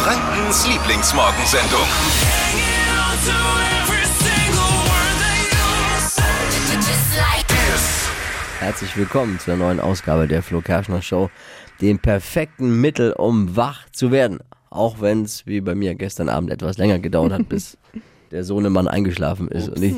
Frankens Lieblingsmorgensendung. Herzlich willkommen zur neuen Ausgabe der Flo Kerschner Show, dem perfekten Mittel, um wach zu werden. Auch wenn es, wie bei mir gestern Abend, etwas länger gedauert hat, bis der Sohnemann eingeschlafen ist. Und ich,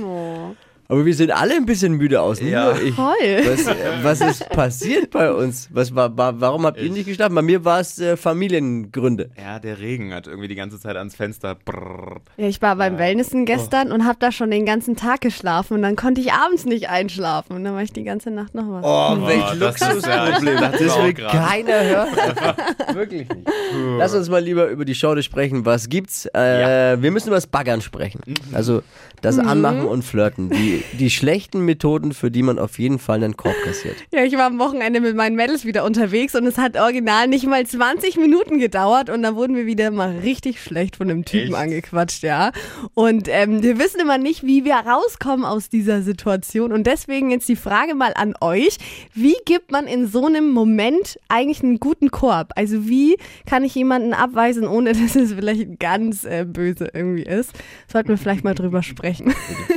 aber wir sind alle ein bisschen müde aus. nicht Ja. nur ich. Was, was ist passiert bei uns? Was war, war, warum habt ihr nicht geschlafen? Bei mir war es äh, Familiengründe. Ja, der Regen hat irgendwie die ganze Zeit ans Fenster. Brrr. Ja, ich war beim Wellnessen gestern und habe da schon den ganzen Tag geschlafen und dann konnte ich abends nicht einschlafen und dann war ich die ganze Nacht noch was. Oh, welch das ist ja- Luxusproblem. ich Das auch will keiner hören. Wirklich nicht. Lass uns mal lieber über die Show sprechen. Was gibt's? Äh, Wir müssen über das Baggern sprechen. Also das Anmachen und Flirten. Die, die schlechten Methoden, für die man auf jeden Fall einen Korb kassiert. Ja, ich war am Wochenende mit meinen Mädels wieder unterwegs und es hat original nicht mal 20 Minuten gedauert und dann wurden wir wieder mal richtig schlecht von einem Typen Echt? angequatscht, ja. Und ähm, wir wissen immer nicht, wie wir rauskommen aus dieser Situation und deswegen jetzt die Frage mal an euch, wie gibt man in so einem Moment eigentlich einen guten Korb? Also wie kann ich jemanden abweisen, ohne dass es vielleicht ganz äh, böse irgendwie ist? Sollten wir vielleicht mal drüber sprechen.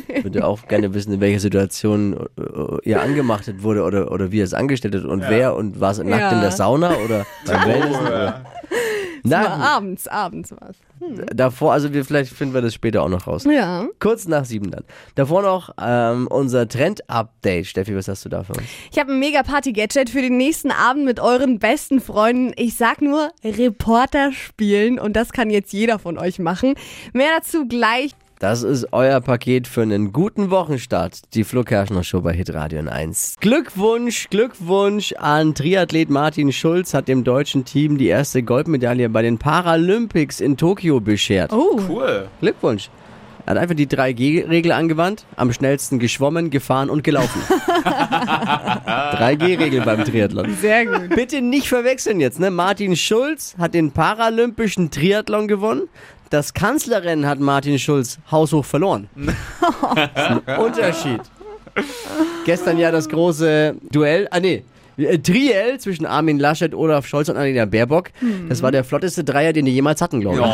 Ich würde auch gerne wissen, in welcher Situation äh, ihr angemachtet wurde oder, oder wie ihr es angestellt habt und wer und war es nackt Ja. in der Sauna oder beim Wellnessen? Oder? Ja. War Na, abends, abends was. davor, also wir, vielleicht finden wir das später auch noch raus. Ja. Kurz nach sieben dann. Davor noch ähm, unser Trend-Update. Steffi, was hast du da für uns? Ich habe ein mega Party-Gadget für den nächsten Abend mit euren besten Freunden. Ich sag nur Reporter spielen und das kann jetzt jeder von euch machen. Mehr dazu gleich. Das ist euer Paket für einen guten Wochenstart. Die Flo Kerschner Show bei Hitradio 1. Glückwunsch, Glückwunsch an Triathlet Martin Schulz hat dem deutschen Team die erste Goldmedaille bei den Paralympics in Tokio beschert. Oh, Cool. Glückwunsch. Er hat einfach die 3G-Regel angewandt, am schnellsten geschwommen, gefahren und gelaufen. 3G-Regel beim Triathlon. sehr gut. Bitte nicht verwechseln jetzt, ne? Martin Schulz hat den paralympischen Triathlon gewonnen. Das Kanzlerrennen hat Martin Schulz haushoch verloren. Das ist ein Unterschied. Gestern ja das große Duell, ah nee, äh, Triell zwischen Armin Laschet, Olaf Scholz und Annalena Baerbock. Das war der flotteste Dreier, den die jemals hatten, glaube ich.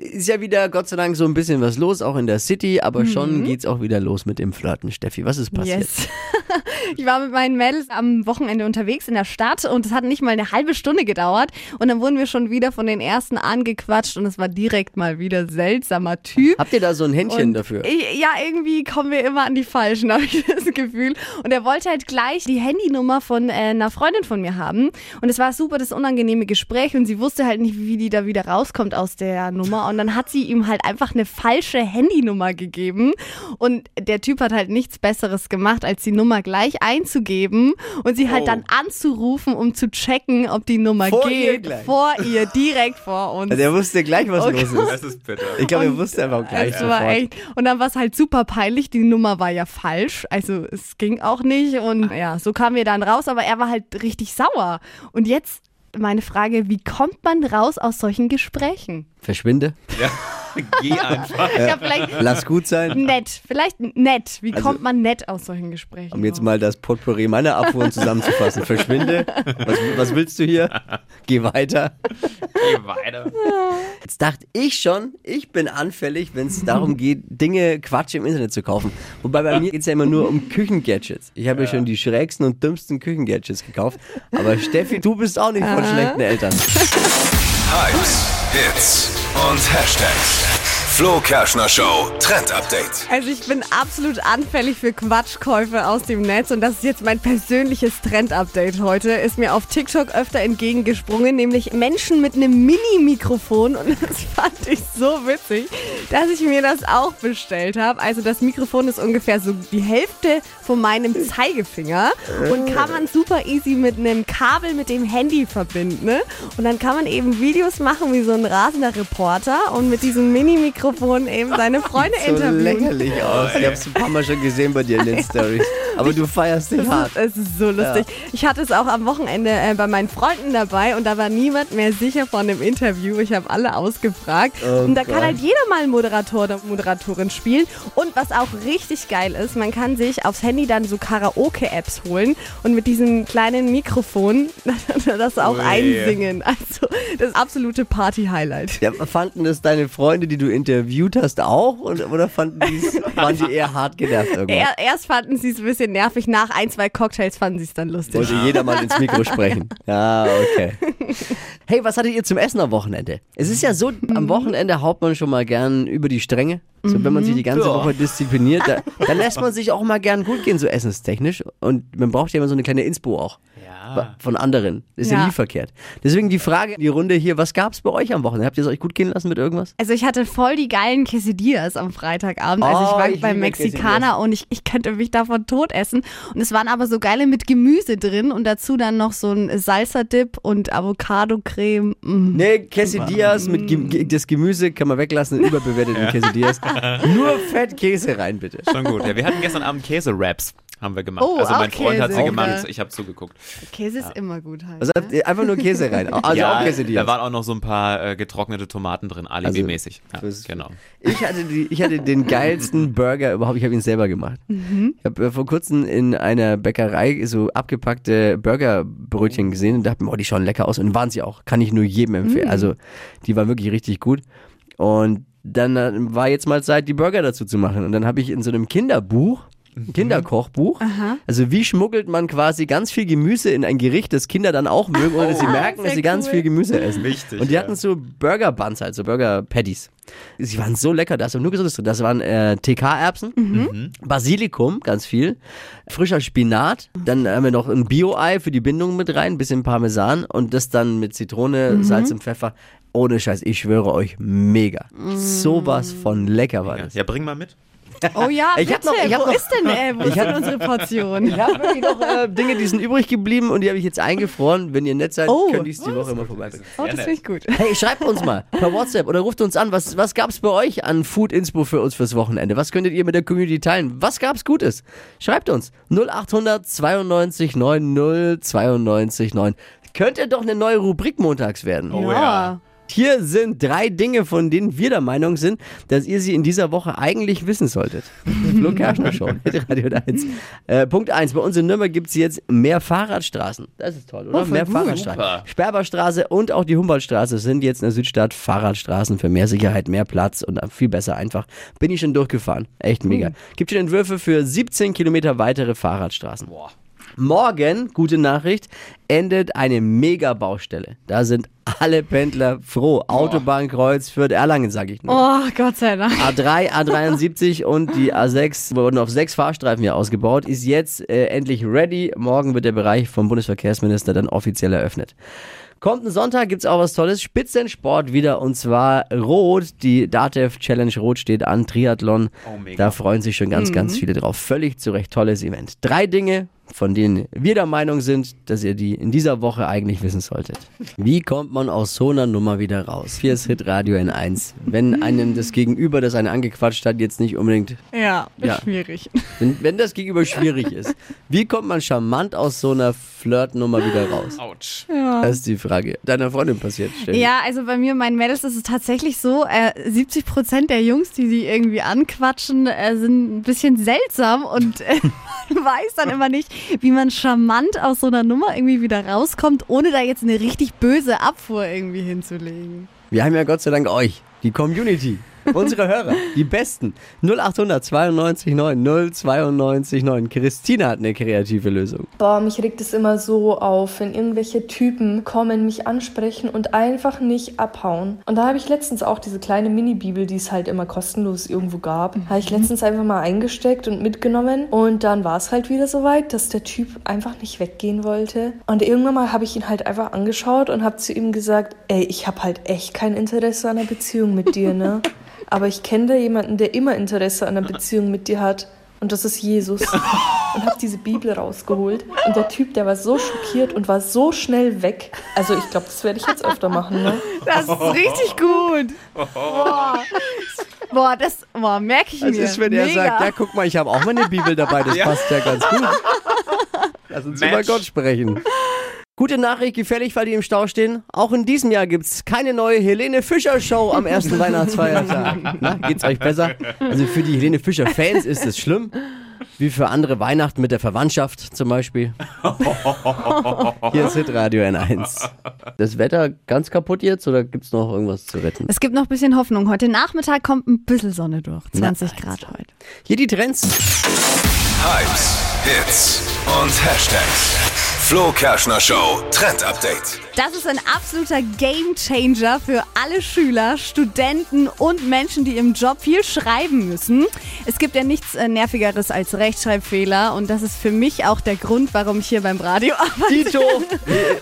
Ist ja wieder Gott sei Dank so ein bisschen was los, auch in der City, aber schon geht's auch wieder los mit dem Flirten. Steffi, was ist passiert? Yes. Ich war mit meinen Mädels am Wochenende unterwegs in der Stadt und es hat nicht mal eine halbe Stunde gedauert und dann wurden wir schon wieder von den ersten angequatscht und es war direkt mal wieder seltsamer Typ. Habt ihr da so ein Händchen Und dafür? Ich, ja, irgendwie kommen wir immer an die Falschen, habe ich das Gefühl. Und er wollte halt gleich die Handynummer von äh, einer Freundin von mir haben. Und es war super das unangenehme Gespräch und sie wusste halt nicht, wie die da wieder rauskommt aus der Nummer. Und dann hat sie ihm halt einfach eine falsche Handynummer gegeben. Und der Typ hat halt nichts Besseres gemacht, als die Nummer gleich einzugeben und sie halt Oh. dann anzurufen, um zu checken, ob die Nummer Vor ihr geht. gleich? Vor ihr, direkt vor uns. Der wusste gleich, was Okay. los ist. Das ist bitter. Ich glaube, er wusste einfach gleich es war sofort. echt. Und dann war es halt super peinlich. Die Nummer war ja falsch. Also es ging auch nicht. Und ja, so kamen wir dann raus. Aber er war halt richtig sauer. Und jetzt meine Frage, wie kommt man raus aus solchen Gesprächen? Verschwinde. Ja. Geh einfach. Ja, vielleicht Lass gut sein. nett. Vielleicht nett. Wie Also- kommt man nett aus solchen Gesprächen? Um jetzt mal das Potpourri meiner Abfuhren zusammenzufassen. Verschwinde. Was, was willst du hier? Geh weiter. Geh weiter. Jetzt dachte ich schon, ich bin anfällig, wenn es darum geht, Dinge Quatsch im Internet zu kaufen. Wobei bei mir geht es ja immer nur um Küchengadgets. Ich habe ja. schon die schrägsten und dümmsten Küchengadgets gekauft. Aber Steffi, du bist auch nicht von schlechten Eltern. Hypes, Hits und Hashtags. Flo Kerschner Show Trend Update. Also ich bin absolut anfällig für Quatschkäufe aus dem Netz und das ist jetzt mein persönliches Trend-Update heute. Ist mir auf TikTok öfter entgegengesprungen, nämlich Menschen mit einem Mini-Mikrofon und das fand ich so witzig, dass ich mir das auch bestellt habe. Also das Mikrofon ist ungefähr so die Hälfte von meinem Zeigefinger und kann man super easy mit einem Kabel mit dem Handy verbinden. Ne? Und dann kann man eben Videos machen wie so ein rasender Reporter und mit diesem Mini-Mikrofon eben seine Freunde So interviewen. lächerlich aus. Ich habe es ein paar Mal schon gesehen bei dir in den Stories. Aber du feierst dich Es hart. ist, es ist so lustig. Ich hatte es auch am Wochenende äh, bei meinen Freunden dabei und da war niemand mehr sicher von dem Interview. Ich habe alle ausgefragt. Oh und da Gott. kann halt jeder mal Moderator oder Moderatorin spielen. Und was auch richtig geil ist, man kann sich aufs Handy dann so Karaoke-Apps holen und mit diesem kleinen Mikrofon das auch Ui. einsingen. Also das absolute Party-Highlight. Ja, fanden das deine Freunde, die du interviewt hast, auch? Oder, oder fanden die's, waren die eher hart genervt irgendwann? Er, erst fanden sie es ein bisschen nervig, nach ein, zwei Cocktails fanden sie es dann lustig. Wollte jeder mal ins Mikro sprechen. Ja, okay. Hey, was hattet ihr zum Essen am Wochenende? Es ist ja so, am Wochenende haut man schon mal gern über die Stränge. So, wenn man sich die ganze Ja. Woche diszipliniert, da, dann lässt man sich auch mal gern gut gehen, so essenstechnisch. Und man braucht ja immer so eine kleine Inspo auch. Ja. Von anderen. Ist ja. Ja. nie verkehrt. Deswegen die Frage, die Runde hier, was gab's bei euch am Wochenende? Habt ihr es euch gut gehen lassen mit irgendwas? Also ich hatte voll die geilen Quesadillas am Freitagabend. Also ich Oh, war ich beim Mexikaner und ich, ich könnte mich davon tot essen. Und es waren aber so geile mit Gemüse drin und dazu dann noch so ein Salsa-Dip und Avocado-Creme. Mm. Nee, Quesadillas mit Gem das Gemüse kann man weglassen, überbewerteten Quesadillas. Nur Fett Käse rein, bitte. Schon gut. Ja, wir hatten gestern Abend Käse-Raps. Haben wir gemacht. Oh, also mein Freund hat sie Käse. gemacht, ich habe zugeguckt. Käse ist immer gut halt. Also ihr einfach nur Käse rein. Also ja, auch da Quesadillas. waren auch noch so ein paar äh, getrocknete Tomaten drin, alibi-mäßig. Ja, fürs- genau. Ich hatte, die, ich hatte den geilsten Burger überhaupt. Ich habe ihn selber gemacht. Ich habe äh, vor kurzem in einer Bäckerei so abgepackte Burgerbrötchen gesehen und dachte mir, oh, die schauen lecker aus. Und waren sie auch. Kann ich nur jedem empfehlen. Also, die waren wirklich richtig gut. Und dann äh, war jetzt mal Zeit, die Burger dazu zu machen. Und dann habe ich in so einem Kinderbuch, ein Kinderkochbuch, also wie schmuggelt man quasi ganz viel Gemüse in ein Gericht, das Kinder dann auch mögen, ohne dass sie merken, dass sie ganz cool. viel Gemüse essen. Wichtig, Und die ja. hatten so Burger Buns halt, so Burger Patties. Sie waren so lecker, da ist nur Gesundes drin. Das waren äh, TK-Erbsen, Mhm. Basilikum, ganz viel, frischer Spinat, dann haben wir noch ein Bio-Ei für die Bindung mit rein, ein bisschen Parmesan und das dann mit Zitrone, Mhm. Salz und Pfeffer. Ohne Scheiß, ich schwöre euch, mega. Sowas von lecker war das. ja, bring mal mit. Oh ja, Ich bitte. hab noch- ich hab wo noch- ist denn, äh, wo ist denn unsere Portion? Ich habe wirklich noch äh, Dinge, die sind übrig geblieben und die habe ich jetzt eingefroren. Wenn ihr nett seid, Oh. könnt ihr es die Woche immer vorbeibringen. Oh, das finde ich gut. Hey, schreibt uns mal per WhatsApp oder ruft uns an. Was, was gab's bei euch an Food Inspo für uns fürs Wochenende? Was könntet ihr mit der Community teilen? Was gab's Gutes? Schreibt uns 0800 92 90 92 9. Könnte doch eine neue Rubrik montags werden. Oh ja. Hier sind drei Dinge, von denen wir der Meinung sind, dass ihr sie in dieser Woche eigentlich wissen solltet. Flo Kerschner Show, Radio 1. Äh, Punkt 1. Bei uns in Nürnberg gibt es jetzt mehr Fahrradstraßen. Das ist toll, oder? Oh, mehr gut. Fahrradstraßen. Super. Sperberstraße und auch die Humboldtstraße sind jetzt in der Südstadt Fahrradstraßen für mehr Sicherheit, mehr Platz und viel besser einfach. Bin ich schon durchgefahren. Echt mega. Gibt schon Entwürfe für 17 Kilometer weitere Fahrradstraßen. Boah. Morgen, gute Nachricht, endet eine Mega-Baustelle. Da sind alle Pendler froh. Autobahnkreuz für Erlangen, sag ich nur. Oh, Gott sei Dank. A3, A73 und die A6 wurden auf sechs Fahrstreifen hier ausgebaut, ist jetzt äh, endlich ready. Morgen wird der Bereich vom Bundesverkehrsminister dann offiziell eröffnet. Kommenden Sonntag gibt's auch was Tolles. Spitzensport wieder und zwar Rot. Die DATEV Challenge Rot steht an. Triathlon. Oh, mega. Da freuen sich schon ganz, ganz viele drauf. Völlig zu Recht tolles Event. Drei Dinge, von denen wir der Meinung sind, dass ihr die in dieser Woche eigentlich wissen solltet. Wie kommt man aus so einer Nummer wieder raus? Hier ist Hitradio N1. Wenn einem das Gegenüber, das einen angequatscht hat, jetzt nicht unbedingt, Ja, Ja. schwierig. wenn, wenn das Gegenüber schwierig ist, wie kommt man charmant aus so einer Flirtnummer wieder raus? Autsch. Das ist die Frage. Deiner Freundin passiert, Steffi. Ja, also bei mir, meinen Mädels ist es tatsächlich so, äh, 70 Prozent der Jungs, die sie irgendwie anquatschen, äh, sind ein bisschen seltsam und äh, weiß dann immer nicht, wie man charmant aus so einer Nummer irgendwie wieder rauskommt, ohne da jetzt eine richtig böse Abfuhr irgendwie hinzulegen. Wir haben ja Gott sei Dank euch, die Community, unsere Hörer, die Besten. 0800 92 9 092 9. Christina hat eine kreative Lösung. Boah, mich regt es immer so auf, wenn irgendwelche Typen kommen, mich ansprechen und einfach nicht abhauen. Und da habe ich letztens auch diese kleine Mini-Bibel, die es halt immer kostenlos irgendwo gab, habe ich letztens einfach mal eingesteckt und mitgenommen. Und dann war es halt wieder so weit, dass der Typ einfach nicht weggehen wollte. Und irgendwann mal habe ich ihn halt einfach angeschaut und habe zu ihm gesagt, ey, ich habe halt echt kein Interesse an einer Beziehung mit dir, ne? Aber ich kenne da jemanden, der immer Interesse an einer Beziehung mit dir hat. Und das ist Jesus. Und habe diese Bibel rausgeholt. Und der Typ, der war so schockiert und war so schnell weg. Also ich glaube, das werde ich jetzt öfter machen. Ne? Das ist richtig gut. Boah, das boah, merke ich Das mir. ist, wenn er Mega. sagt, ja, guck mal, ich habe auch meine Bibel dabei, das passt ja ganz gut. Lass uns über Match. Gott sprechen. Gute Nachricht, gefährlich, weil die im Stau stehen. Auch in diesem Jahr gibt's keine neue Helene Fischer Show am ersten Weihnachtsfeiertag. Na, geht's euch besser? Also für die Helene Fischer Fans ist es schlimm. Wie für andere Weihnachten mit der Verwandtschaft zum Beispiel. Hier ist Hitradio N1. Das Wetter ganz kaputt jetzt oder gibt's noch irgendwas zu retten? Es gibt noch ein bisschen Hoffnung. Heute Nachmittag kommt ein bisschen Sonne durch. 20 Grad heute. Hier die Trends. Hypes, Hits und Hashtags. Flo Kerschner Show Trend Update. Das ist ein absoluter Gamechanger für alle Schüler, Studenten und Menschen, die im Job viel schreiben müssen. Es gibt ja nichts äh, Nervigeres als Rechtschreibfehler und das ist für mich auch der Grund, warum ich hier beim Radio arbeite. Tito,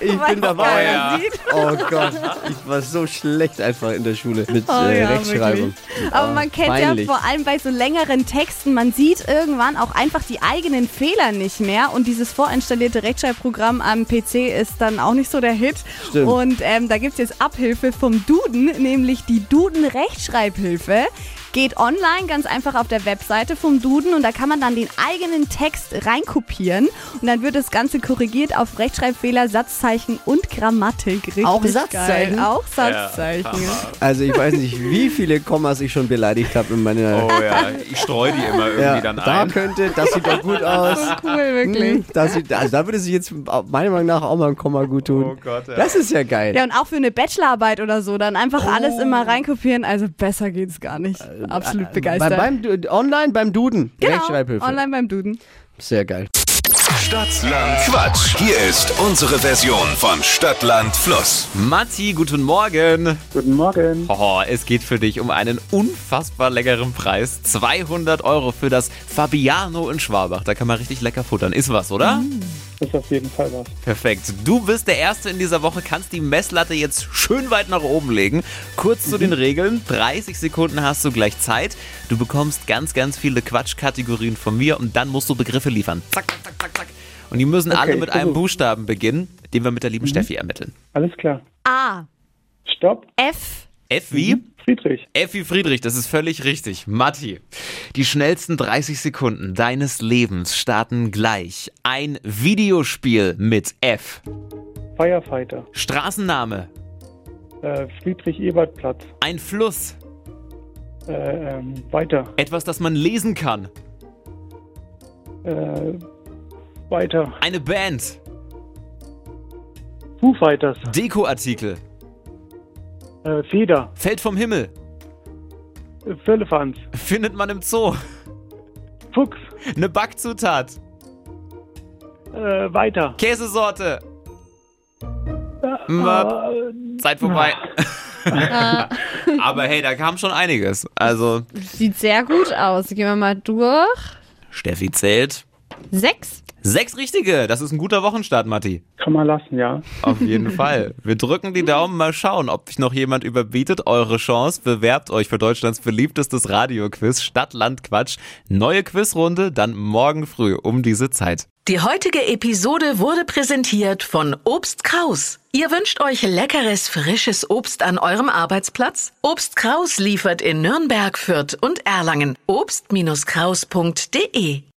ich, bin dabei. keiner sieht. Oh Gott, ich war so schlecht einfach in der Schule mit Oh äh, ja, Rechtschreibung. Aber Oh, man kennt peinlich. ja vor allem bei so längeren Texten, man sieht irgendwann auch einfach die eigenen Fehler nicht mehr und dieses vorinstallierte Rechtschreibprogramm am PC ist dann auch nicht so der Hit. Stimmt. Und ähm, da gibt es jetzt Abhilfe vom Duden, nämlich die Duden Rechtschreibhilfe. Geht online ganz einfach auf der Webseite vom Duden und da kann man dann den eigenen Text reinkopieren und dann wird das Ganze korrigiert auf Rechtschreibfehler, Satzzeichen und Grammatik. Richtig Auch geil. Satzzeichen? Auch Satzzeichen. Also ich weiß nicht, wie viele Kommas ich schon beleidigt habe in meiner... Oh ja, ich streue die immer irgendwie ja, dann da ein. könnte, das sieht doch gut aus. Cool, wirklich. Hm, Das sieht, also da würde sich jetzt meiner Meinung nach auch mal ein Komma gut tun. Oh Gott, ja. Das ist ja geil. Ja, und auch für eine Bachelorarbeit oder so, dann einfach alles immer reinkopieren. Also besser geht's gar nicht. Absolut Bei, begeistert. beim, Du- online beim Duden. genau, Rechtschreibhilfe. online beim Duden. Sehr geil. Stadtland Quatsch. Hier ist unsere Version von Stadtland Fluss. Matti, guten Morgen. Guten Morgen. Oh, es geht für dich um einen unfassbar leckeren Preis. 200 Euro für das Fabiano in Schwabach. Da kann man richtig lecker futtern. Ist was, oder? Ist auf jeden Fall was. Perfekt. Du bist der Erste in dieser Woche, kannst die Messlatte jetzt schön weit nach oben legen. Kurz zu den Regeln. 30 Sekunden hast du gleich Zeit. Du bekommst ganz, ganz viele Quatschkategorien von mir und dann musst du Begriffe liefern. Zack, zack, zack, zack, zack. Und die müssen alle ich mit einem versuch's. Buchstaben beginnen, den wir mit der lieben Steffi ermitteln. Alles klar. A, Stopp. F, F wie? Friedrich. F wie Friedrich, das ist völlig richtig. Matti, die schnellsten 30 Sekunden deines Lebens starten gleich. Ein Videospiel mit F. Firefighter. Straßenname. Äh, Friedrich-Ebert-Platz. Ein Fluss. Äh, ähm, weiter. Etwas, das man lesen kann. Äh, weiter. Eine Band. Foo Fighters. Dekoartikel. Äh, Feder. Fällt vom Himmel. Äh, Firlefanz. Findet man im Zoo. Fuchs. Eine Backzutat. Äh, weiter. Käsesorte. Map. Äh, Zeit vorbei. Aber hey, da kam schon einiges. Also, sieht sehr gut aus. Gehen wir mal durch. Steffi zählt. Sechs. Sechs richtige. Das ist ein guter Wochenstart, Matti. kann man lassen, ja. Auf jeden Fall. Wir drücken die Daumen, mal schauen, ob sich noch jemand überbietet. Eure Chance, bewerbt euch für Deutschlands beliebtestes Radioquiz Stadt, Land, Quatsch. Neue Quizrunde dann morgen früh um diese Zeit. Die heutige Episode wurde präsentiert von Obst Kraus. Ihr wünscht euch leckeres, frisches Obst an eurem Arbeitsplatz? Obst Kraus liefert in Nürnberg, Fürth und Erlangen. Obst-Kraus.de